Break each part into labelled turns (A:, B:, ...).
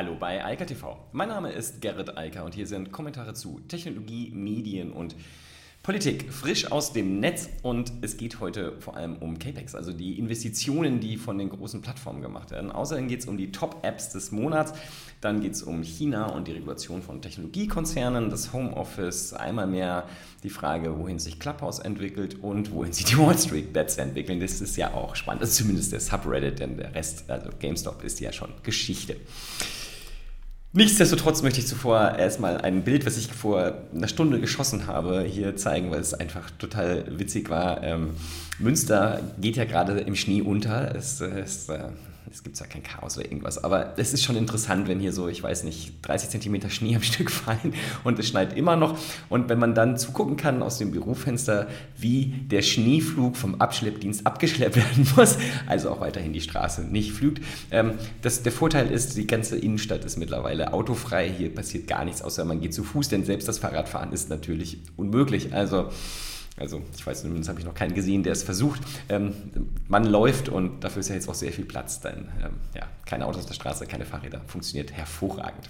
A: Hallo bei Eika TV. Mein Name ist Gerrit Eiker und hier sind Kommentare zu Technologie, Medien und Politik. Frisch aus dem Netz und es geht heute vor allem um CAPEX, also die Investitionen, die von den großen Plattformen gemacht werden. Außerdem geht es um die Top-Apps des Monats. Dann geht es um China und die Regulation von Technologiekonzernen, das Homeoffice, einmal mehr die Frage, wohin sich Clubhouse entwickelt und wohin sich die Wall Street Bets entwickeln. Das ist ja auch spannend. Ist zumindest der Subreddit, denn der Rest, also GameStop, ist ja schon Geschichte. Nichtsdestotrotz möchte ich zuvor erstmal ein Bild, was ich vor einer Stunde geschossen habe, hier zeigen, weil es einfach total witzig war. Ähm, Münster geht ja gerade im Schnee unter. Es, es äh, es gibt ja kein Chaos oder irgendwas, aber es ist schon interessant, wenn hier so, ich weiß nicht, 30 Zentimeter Schnee am Stück fallen und es schneit immer noch. Und wenn man dann zugucken kann aus dem Bürofenster, wie der Schneeflug vom Abschleppdienst abgeschleppt werden muss, also auch weiterhin die Straße nicht flügt. Ähm, das, der Vorteil ist, die ganze Innenstadt ist mittlerweile autofrei. Hier passiert gar nichts, außer man geht zu Fuß, denn selbst das Fahrradfahren ist natürlich unmöglich. Also also ich weiß, zumindest habe ich noch keinen gesehen, der es versucht. Ähm, man läuft und dafür ist ja jetzt auch sehr viel Platz. Denn ähm, ja, keine Autos auf der Straße, keine Fahrräder. Funktioniert hervorragend.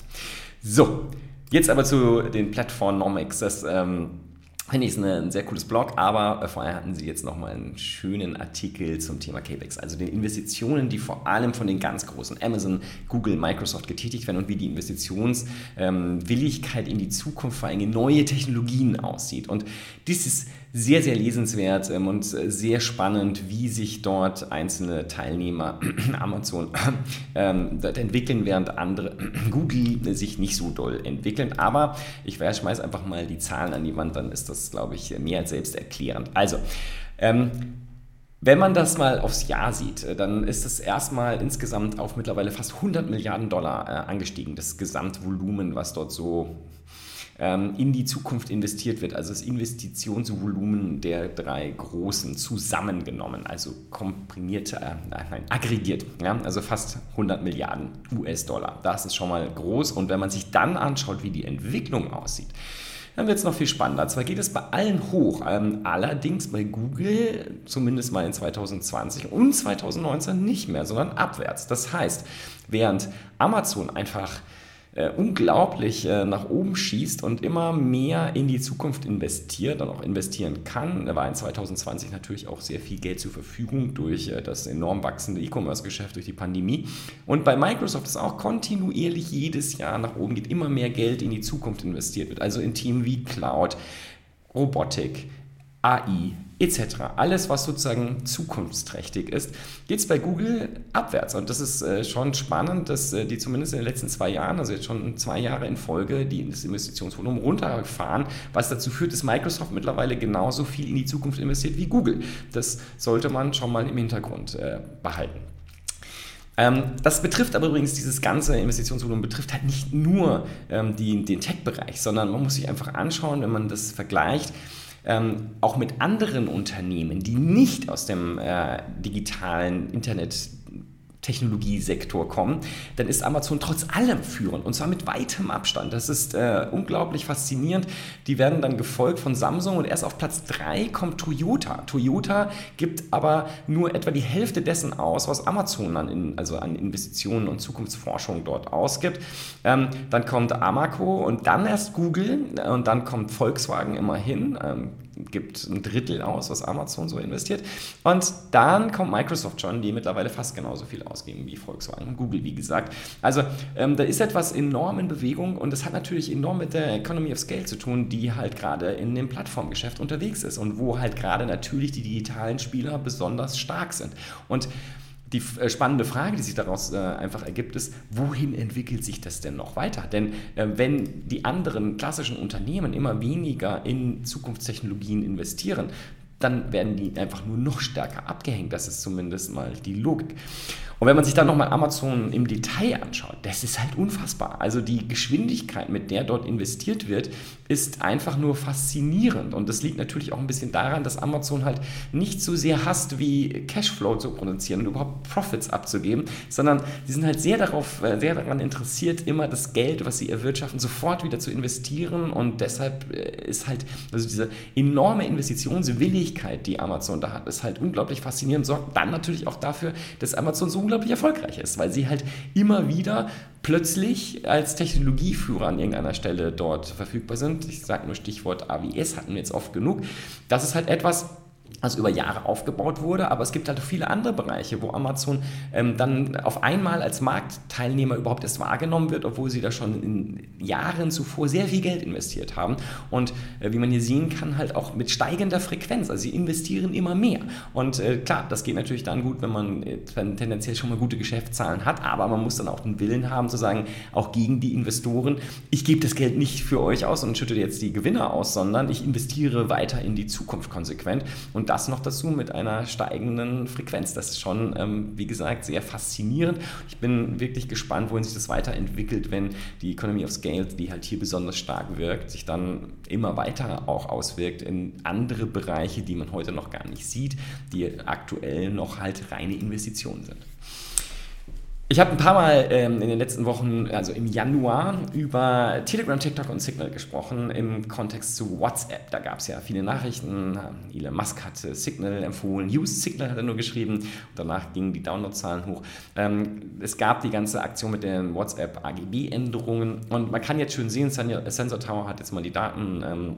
A: So, jetzt aber zu den Plattformen Nomex. Das ähm, Finde ich, ist ein sehr cooles Blog, aber äh, vorher hatten sie jetzt nochmal einen schönen Artikel zum Thema CAPEX, also den Investitionen, die vor allem von den ganz großen Amazon, Google, Microsoft getätigt werden und wie die Investitionswilligkeit in die Zukunft, vor allem in neue Technologien aussieht. Und dies ist sehr, sehr lesenswert ähm, und äh, sehr spannend, wie sich dort einzelne Teilnehmer, Amazon, ähm, dort entwickeln, während andere, Google, sich nicht so doll entwickeln. Aber ich schmeiße einfach mal die Zahlen an die Wand, dann ist das, glaube ich, mehr als selbsterklärend. Also, ähm, wenn man das mal aufs Jahr sieht, äh, dann ist es erstmal insgesamt auf mittlerweile fast 100 Milliarden Dollar äh, angestiegen, das Gesamtvolumen, was dort so ähm, in die Zukunft investiert wird. Also das Investitionsvolumen der drei großen zusammengenommen, also komprimiert, äh, nein, aggregiert. Ja? Also fast 100 Milliarden US-Dollar. Das ist schon mal groß. Und wenn man sich dann anschaut, wie die Entwicklung aussieht, dann wird es noch viel spannender. Zwar geht es bei allen hoch, ähm, allerdings bei Google zumindest mal in 2020 und 2019 nicht mehr, sondern abwärts. Das heißt, während Amazon einfach äh, unglaublich äh, nach oben schießt und immer mehr in die Zukunft investiert und auch investieren kann. Da war in 2020 natürlich auch sehr viel Geld zur Verfügung durch äh, das enorm wachsende E-Commerce-Geschäft, durch die Pandemie. Und bei Microsoft ist auch kontinuierlich jedes Jahr nach oben geht, immer mehr Geld in die Zukunft investiert wird. Also in Themen wie Cloud, Robotik, AI etc. Alles, was sozusagen zukunftsträchtig ist, geht es bei Google abwärts. Und das ist äh, schon spannend, dass äh, die zumindest in den letzten zwei Jahren, also jetzt schon zwei Jahre in Folge, die das Investitionsvolumen runterfahren, was dazu führt, dass Microsoft mittlerweile genauso viel in die Zukunft investiert wie Google. Das sollte man schon mal im Hintergrund äh, behalten. Ähm, das betrifft aber übrigens, dieses ganze Investitionsvolumen betrifft halt nicht nur ähm, die, den Tech-Bereich, sondern man muss sich einfach anschauen, wenn man das vergleicht, ähm, auch mit anderen Unternehmen, die nicht aus dem äh, digitalen Internet Technologiesektor kommen, dann ist Amazon trotz allem führend und zwar mit weitem Abstand. Das ist äh, unglaublich faszinierend. Die werden dann gefolgt von Samsung und erst auf Platz 3 kommt Toyota. Toyota gibt aber nur etwa die Hälfte dessen aus, was Amazon an, in, also an Investitionen und Zukunftsforschung dort ausgibt. Ähm, dann kommt Amaco und dann erst Google und dann kommt Volkswagen immerhin. Ähm, gibt ein Drittel aus, was Amazon so investiert. Und dann kommt Microsoft schon, die mittlerweile fast genauso viel ausgeben wie Volkswagen und Google, wie gesagt. Also ähm, da ist etwas enorm in Bewegung und das hat natürlich enorm mit der Economy of Scale zu tun, die halt gerade in dem Plattformgeschäft unterwegs ist und wo halt gerade natürlich die digitalen Spieler besonders stark sind. Und die äh, spannende Frage, die sich daraus äh, einfach ergibt, ist, wohin entwickelt sich das denn noch weiter? Denn äh, wenn die anderen klassischen Unternehmen immer weniger in Zukunftstechnologien investieren, dann werden die einfach nur noch stärker abgehängt. Das ist zumindest mal die Logik. Und wenn man sich dann nochmal Amazon im Detail anschaut, das ist halt unfassbar. Also die Geschwindigkeit, mit der dort investiert wird, ist einfach nur faszinierend. Und das liegt natürlich auch ein bisschen daran, dass Amazon halt nicht so sehr hasst, wie Cashflow zu produzieren und überhaupt Profits abzugeben, sondern sie sind halt sehr darauf, äh, sehr daran interessiert, immer das Geld, was sie erwirtschaften, sofort wieder zu investieren. Und deshalb äh, ist halt, also diese enorme Investitionswilligkeit, die Amazon da hat, ist halt unglaublich faszinierend, sorgt dann natürlich auch dafür, dass Amazon so unglaublich erfolgreich ist, weil sie halt immer wieder plötzlich als Technologieführer an irgendeiner Stelle dort verfügbar sind. Ich sage nur Stichwort AWS, hatten wir jetzt oft genug. Das ist halt etwas, also über Jahre aufgebaut wurde, aber es gibt halt viele andere Bereiche, wo Amazon ähm, dann auf einmal als Marktteilnehmer überhaupt erst wahrgenommen wird, obwohl sie da schon in Jahren zuvor sehr viel Geld investiert haben. Und äh, wie man hier sehen kann, halt auch mit steigender Frequenz, also sie investieren immer mehr. Und äh, klar, das geht natürlich dann gut, wenn man äh, tendenziell schon mal gute Geschäftszahlen hat, aber man muss dann auch den Willen haben zu sagen, auch gegen die Investoren, ich gebe das Geld nicht für euch aus und schütte jetzt die Gewinner aus, sondern ich investiere weiter in die Zukunft konsequent. Und das noch dazu mit einer steigenden Frequenz. Das ist schon, ähm, wie gesagt, sehr faszinierend. Ich bin wirklich gespannt, wohin sich das weiterentwickelt, wenn die Economy of Scale, die halt hier besonders stark wirkt, sich dann immer weiter auch auswirkt in andere Bereiche, die man heute noch gar nicht sieht, die aktuell noch halt reine Investitionen sind. Ich habe ein paar Mal ähm, in den letzten Wochen, also im Januar, über Telegram, TikTok und Signal gesprochen im Kontext zu WhatsApp. Da gab es ja viele Nachrichten. Elon Musk hat Signal empfohlen, Use Signal hat er nur geschrieben. Und danach gingen die Downloadzahlen hoch. Ähm, es gab die ganze Aktion mit den WhatsApp AGB-Änderungen und man kann jetzt schön sehen, Sensor Tower hat jetzt mal die Daten. Ähm,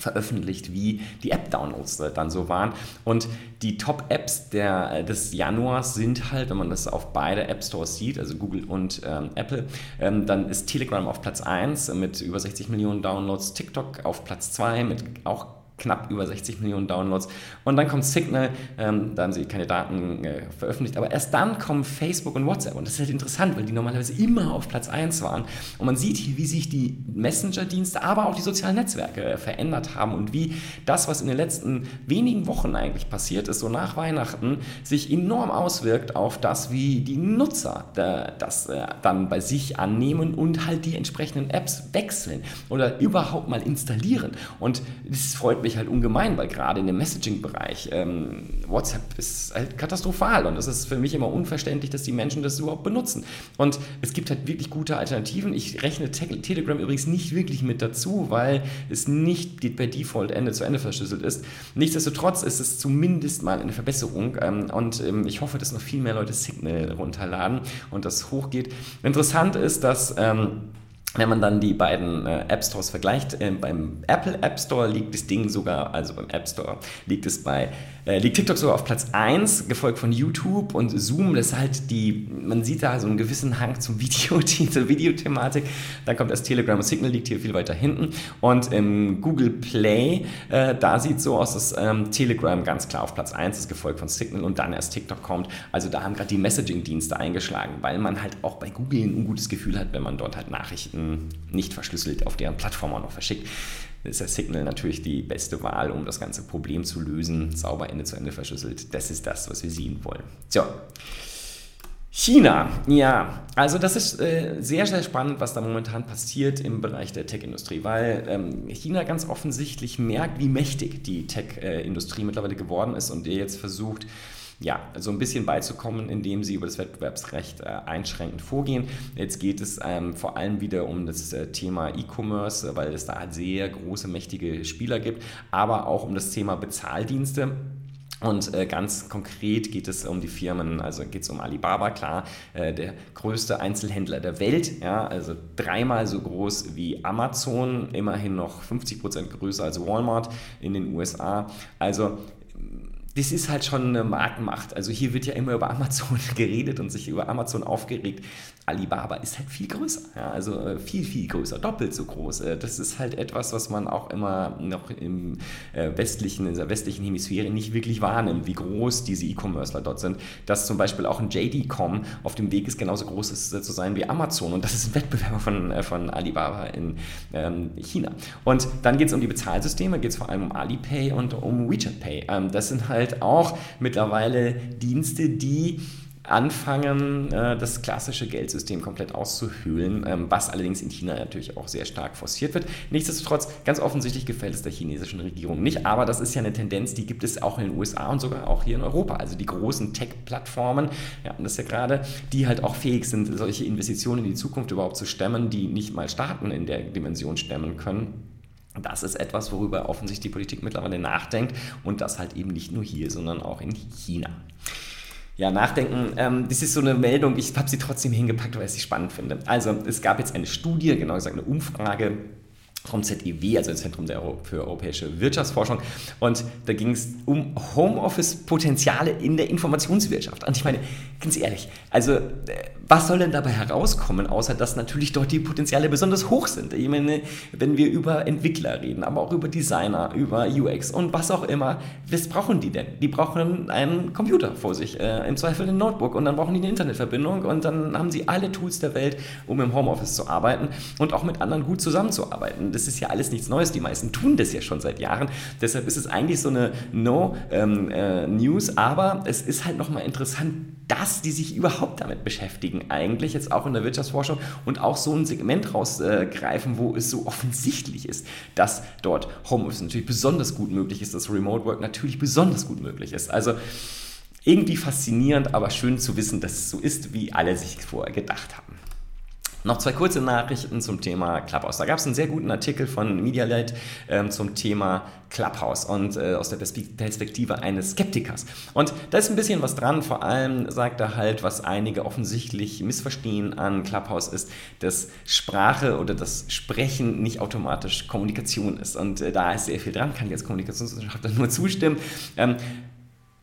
A: veröffentlicht, wie die App-Downloads dann so waren. Und die Top-Apps äh, des Januars sind halt, wenn man das auf beide App-Stores sieht, also Google und ähm, Apple, ähm, dann ist Telegram auf Platz 1 mit über 60 Millionen Downloads, TikTok auf Platz 2 mit auch knapp über 60 Millionen Downloads. Und dann kommt Signal, ähm, da haben sie keine Daten äh, veröffentlicht, aber erst dann kommen Facebook und WhatsApp. Und das ist halt interessant, weil die normalerweise immer auf Platz 1 waren. Und man sieht hier, wie sich die Messenger-Dienste, aber auch die sozialen Netzwerke äh, verändert haben und wie das, was in den letzten wenigen Wochen eigentlich passiert ist, so nach Weihnachten, sich enorm auswirkt auf das, wie die Nutzer äh, das äh, dann bei sich annehmen und halt die entsprechenden Apps wechseln oder überhaupt mal installieren. Und das freut mich mich halt ungemein, weil gerade in dem Messaging-Bereich ähm, WhatsApp ist halt katastrophal und es ist für mich immer unverständlich, dass die Menschen das überhaupt benutzen. Und es gibt halt wirklich gute Alternativen. Ich rechne Te Telegram übrigens nicht wirklich mit dazu, weil es nicht per Default Ende zu Ende verschlüsselt ist. Nichtsdestotrotz ist es zumindest mal eine Verbesserung ähm, und ähm, ich hoffe, dass noch viel mehr Leute Signal runterladen und das hochgeht. Interessant ist, dass ähm, wenn man dann die beiden äh, App Stores vergleicht, äh, beim Apple App Store liegt das Ding sogar, also beim App Store liegt es bei, äh, liegt TikTok sogar auf Platz 1, gefolgt von YouTube und Zoom, das ist halt die, man sieht da so einen gewissen Hang zum Video, zur Videothematik. Dann kommt das Telegram und Signal liegt hier viel weiter hinten und im Google Play, äh, da sieht es so aus, dass ähm, Telegram ganz klar auf Platz 1 ist, gefolgt von Signal und dann erst TikTok kommt. Also da haben gerade die Messaging-Dienste eingeschlagen, weil man halt auch bei Google ein ungutes Gefühl hat, wenn man dort halt Nachrichten Nachrichten nicht verschlüsselt auf deren Plattform auch noch verschickt. Ist der Signal natürlich die beste Wahl, um das ganze Problem zu lösen. Sauber Ende zu Ende verschlüsselt. Das ist das, was wir sehen wollen. So. China, ja, also das ist äh, sehr, sehr spannend, was da momentan passiert im Bereich der Tech-Industrie, weil ähm, China ganz offensichtlich merkt, wie mächtig die Tech-Industrie mittlerweile geworden ist und der jetzt versucht, ja, so ein bisschen beizukommen, indem sie über das Wettbewerbsrecht äh, einschränkend vorgehen. Jetzt geht es ähm, vor allem wieder um das äh, Thema E-Commerce, weil es da halt sehr große, mächtige Spieler gibt, aber auch um das Thema Bezahldienste. Und äh, ganz konkret geht es um die Firmen, also geht es um Alibaba, klar, äh, der größte Einzelhändler der Welt, ja, also dreimal so groß wie Amazon, immerhin noch 50 Prozent größer als Walmart in den USA. Also das ist halt schon eine Markenmacht. Also hier wird ja immer über Amazon geredet und sich über Amazon aufgeregt. Alibaba ist halt viel größer, ja, also äh, viel, viel größer, doppelt so groß. Äh, das ist halt etwas, was man auch immer noch im äh, westlichen, in der westlichen Hemisphäre nicht wirklich wahrnimmt, wie groß diese E-Commercer dort sind. Dass zum Beispiel auch ein JD.com auf dem Weg ist, genauso groß ist, zu sein wie Amazon und das ist ein Wettbewerber von, von Alibaba in ähm, China. Und dann geht es um die Bezahlsysteme, geht es vor allem um Alipay und um WeChat Pay. Ähm, das sind halt auch mittlerweile Dienste, die anfangen, äh, das klassische Geldsystem komplett auszuhöhlen, ähm, was allerdings in China natürlich auch sehr stark forciert wird. Nichtsdestotrotz, ganz offensichtlich gefällt es der chinesischen Regierung nicht, aber das ist ja eine Tendenz, die gibt es auch in den USA und sogar auch hier in Europa. Also die großen Tech-Plattformen, ja, das ist ja gerade, die halt auch fähig sind, solche Investitionen in die Zukunft überhaupt zu stemmen, die nicht mal Staaten in der Dimension stemmen können. Das ist etwas, worüber offensichtlich die Politik mittlerweile nachdenkt und das halt eben nicht nur hier, sondern auch in China. ja, nachdenken. Ähm, das ist so eine Meldung, ich habe sie trotzdem hingepackt, weil ich sie spannend finde. Also es gab jetzt eine Studie, genau gesagt eine Umfrage vom ZEW, also das Zentrum für europäische Wirtschaftsforschung. Und da ging es um Homeoffice-Potenziale in der Informationswirtschaft. Und ich meine, ganz ehrlich, also äh, was soll denn dabei herauskommen, außer dass natürlich dort die Potenziale besonders hoch sind? Ich meine, wenn wir über Entwickler reden, aber auch über Designer, über UX und was auch immer, was brauchen die denn? Die brauchen einen Computer vor sich, äh, im Zweifel ein Notebook und dann brauchen die eine Internetverbindung und dann haben sie alle Tools der Welt, um im Homeoffice zu arbeiten und auch mit anderen gut zusammenzuarbeiten. Das ist ja alles nichts Neues, die meisten tun das ja schon seit Jahren. Deshalb ist es eigentlich so eine No-News, ähm, äh, aber es ist halt nochmal interessant, dass die sich überhaupt damit beschäftigen, eigentlich jetzt auch in der Wirtschaftsforschung und auch so ein Segment rausgreifen, wo es so offensichtlich ist, dass dort Homeoffice natürlich besonders gut möglich ist, dass Remote Work natürlich besonders gut möglich ist. Also irgendwie faszinierend, aber schön zu wissen, dass es so ist, wie alle sich vorher gedacht haben. Noch zwei kurze Nachrichten zum Thema Clubhouse. Da gab es einen sehr guten Artikel von MediaLite ähm, zum Thema Clubhouse und äh, aus der Perspektive eines Skeptikers. Und da ist ein bisschen was dran. Vor allem sagt er halt, was einige offensichtlich missverstehen an Clubhouse ist, dass Sprache oder das Sprechen nicht automatisch Kommunikation ist. Und äh, da ist sehr viel dran, kann ich als Kommunikationswissenschaftler nur zustimmen. Ähm,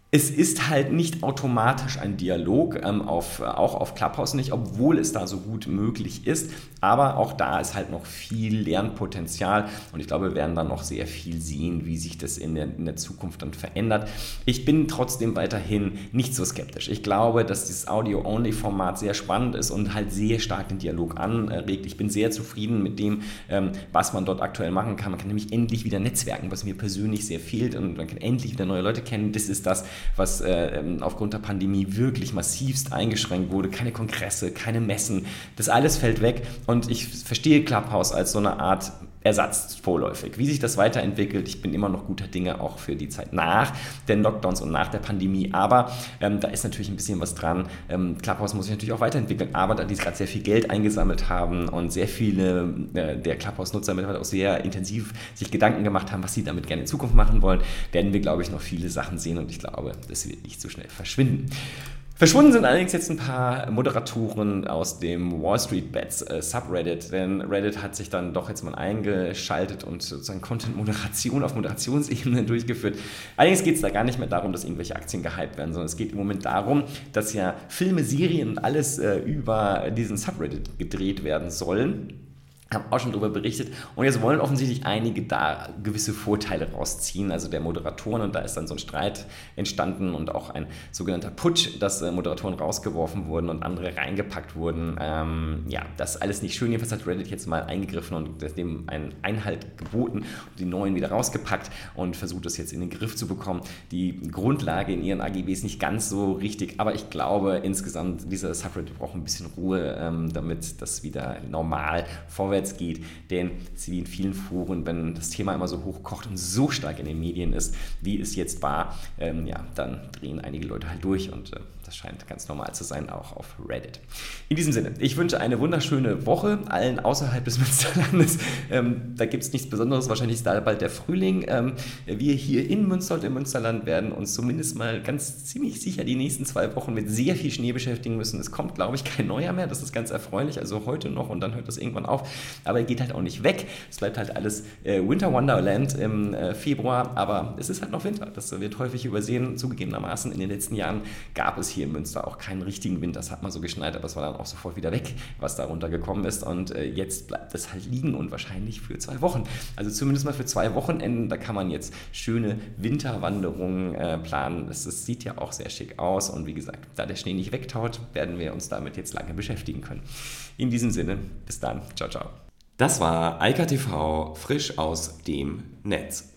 A: es ist halt nicht automatisch ein Dialog, ähm, auf, auch auf Clubhouse nicht, obwohl es da so gut möglich ist. Aber auch da ist halt noch viel Lernpotenzial und ich glaube, wir werden dann noch sehr viel sehen, wie sich das in der, in der Zukunft dann verändert. Ich bin trotzdem weiterhin nicht so skeptisch. Ich glaube, dass dieses Audio-Only-Format sehr spannend ist und halt sehr stark den Dialog anregt. Ich bin sehr zufrieden mit dem, ähm, was man dort aktuell machen kann. Man kann nämlich endlich wieder netzwerken, was mir persönlich sehr fehlt und man kann endlich wieder neue Leute kennen. Das ist das, was äh, ähm, aufgrund der Pandemie wirklich massivst eingeschränkt wurde. Keine Kongresse, keine Messen. Das alles fällt weg und ich verstehe Clubhouse als so eine Art Ersatz vorläufig. Wie sich das weiterentwickelt, ich bin immer noch guter Dinge auch für die Zeit nach den Lockdowns und nach der Pandemie. Aber ähm, da ist natürlich ein bisschen was dran. Ähm, Clubhouse muss sich natürlich auch weiterentwickeln. Aber da die gerade sehr viel Geld eingesammelt haben und sehr viele äh, der Clubhouse-Nutzer mittlerweile auch sehr intensiv sich Gedanken gemacht haben, was sie damit gerne in Zukunft machen wollen, werden wir, glaube ich, noch viele Sachen sehen. Und ich glaube, das wird nicht so schnell verschwinden. Verschwunden sind allerdings jetzt ein paar Moderatoren aus dem Wall Street Bets äh, Subreddit, denn Reddit hat sich dann doch jetzt mal eingeschaltet und sozusagen Content-Moderation auf Moderationsebene durchgeführt. Allerdings geht es da gar nicht mehr darum, dass irgendwelche Aktien gehypt werden, sondern es geht im Moment darum, dass ja Filme, Serien und alles äh, über diesen Subreddit gedreht werden sollen haben auch schon darüber berichtet. Und jetzt wollen offensichtlich einige da gewisse Vorteile rausziehen, also der Moderatoren. Und da ist dann so ein Streit entstanden und auch ein sogenannter Putsch, dass äh, Moderatoren rausgeworfen wurden und andere reingepackt wurden. Ähm, ja, das ist alles nicht schön. Jedenfalls hat Reddit jetzt mal eingegriffen und dem einen Einhalt geboten und die neuen wieder rausgepackt und versucht das jetzt in den Griff zu bekommen. Die Grundlage in ihren AGBs nicht ganz so richtig, aber ich glaube insgesamt, dieser Subreddit braucht ein bisschen Ruhe, ähm, damit das wieder normal vorwärts vorwärts geht. Denn wie in vielen Foren, wenn das Thema immer so hochkocht und so stark in den Medien ist, wie es jetzt war, ähm, ja, dann drehen einige Leute halt durch und äh, das scheint ganz normal zu sein, auch auf Reddit. In diesem Sinne, ich wünsche eine wunderschöne Woche allen außerhalb des Münsterlandes. Ähm, da gibt es nichts Besonderes, wahrscheinlich ist da bald der Frühling. Ähm, wir hier in Münster und im Münsterland werden uns zumindest mal ganz ziemlich sicher die nächsten zwei Wochen mit sehr viel Schnee beschäftigen müssen. Es kommt, glaube ich, kein Neujahr mehr, das ist ganz erfreulich. Also heute noch und dann hört das irgendwann auf. Aber er geht halt auch nicht weg. Es bleibt halt alles äh, Winter Wonderland im äh, Februar, aber es ist halt noch Winter. Das wird häufig übersehen, zugegebenermaßen. In den letzten Jahren gab es hier in Münster auch keinen richtigen Wind. Das hat mal so geschneit, aber es war dann auch sofort wieder weg, was da runtergekommen ist. Und äh, jetzt bleibt es halt liegen und wahrscheinlich für zwei Wochen. Also zumindest mal für zwei Wochenenden. Da kann man jetzt schöne Winterwanderungen äh, planen. Das, das sieht ja auch sehr schick aus. Und wie gesagt, da der Schnee nicht wegtaut, werden wir uns damit jetzt lange beschäftigen können. In diesem Sinne, bis dann. Ciao, ciao. Das war Eika TV frisch aus dem Netz.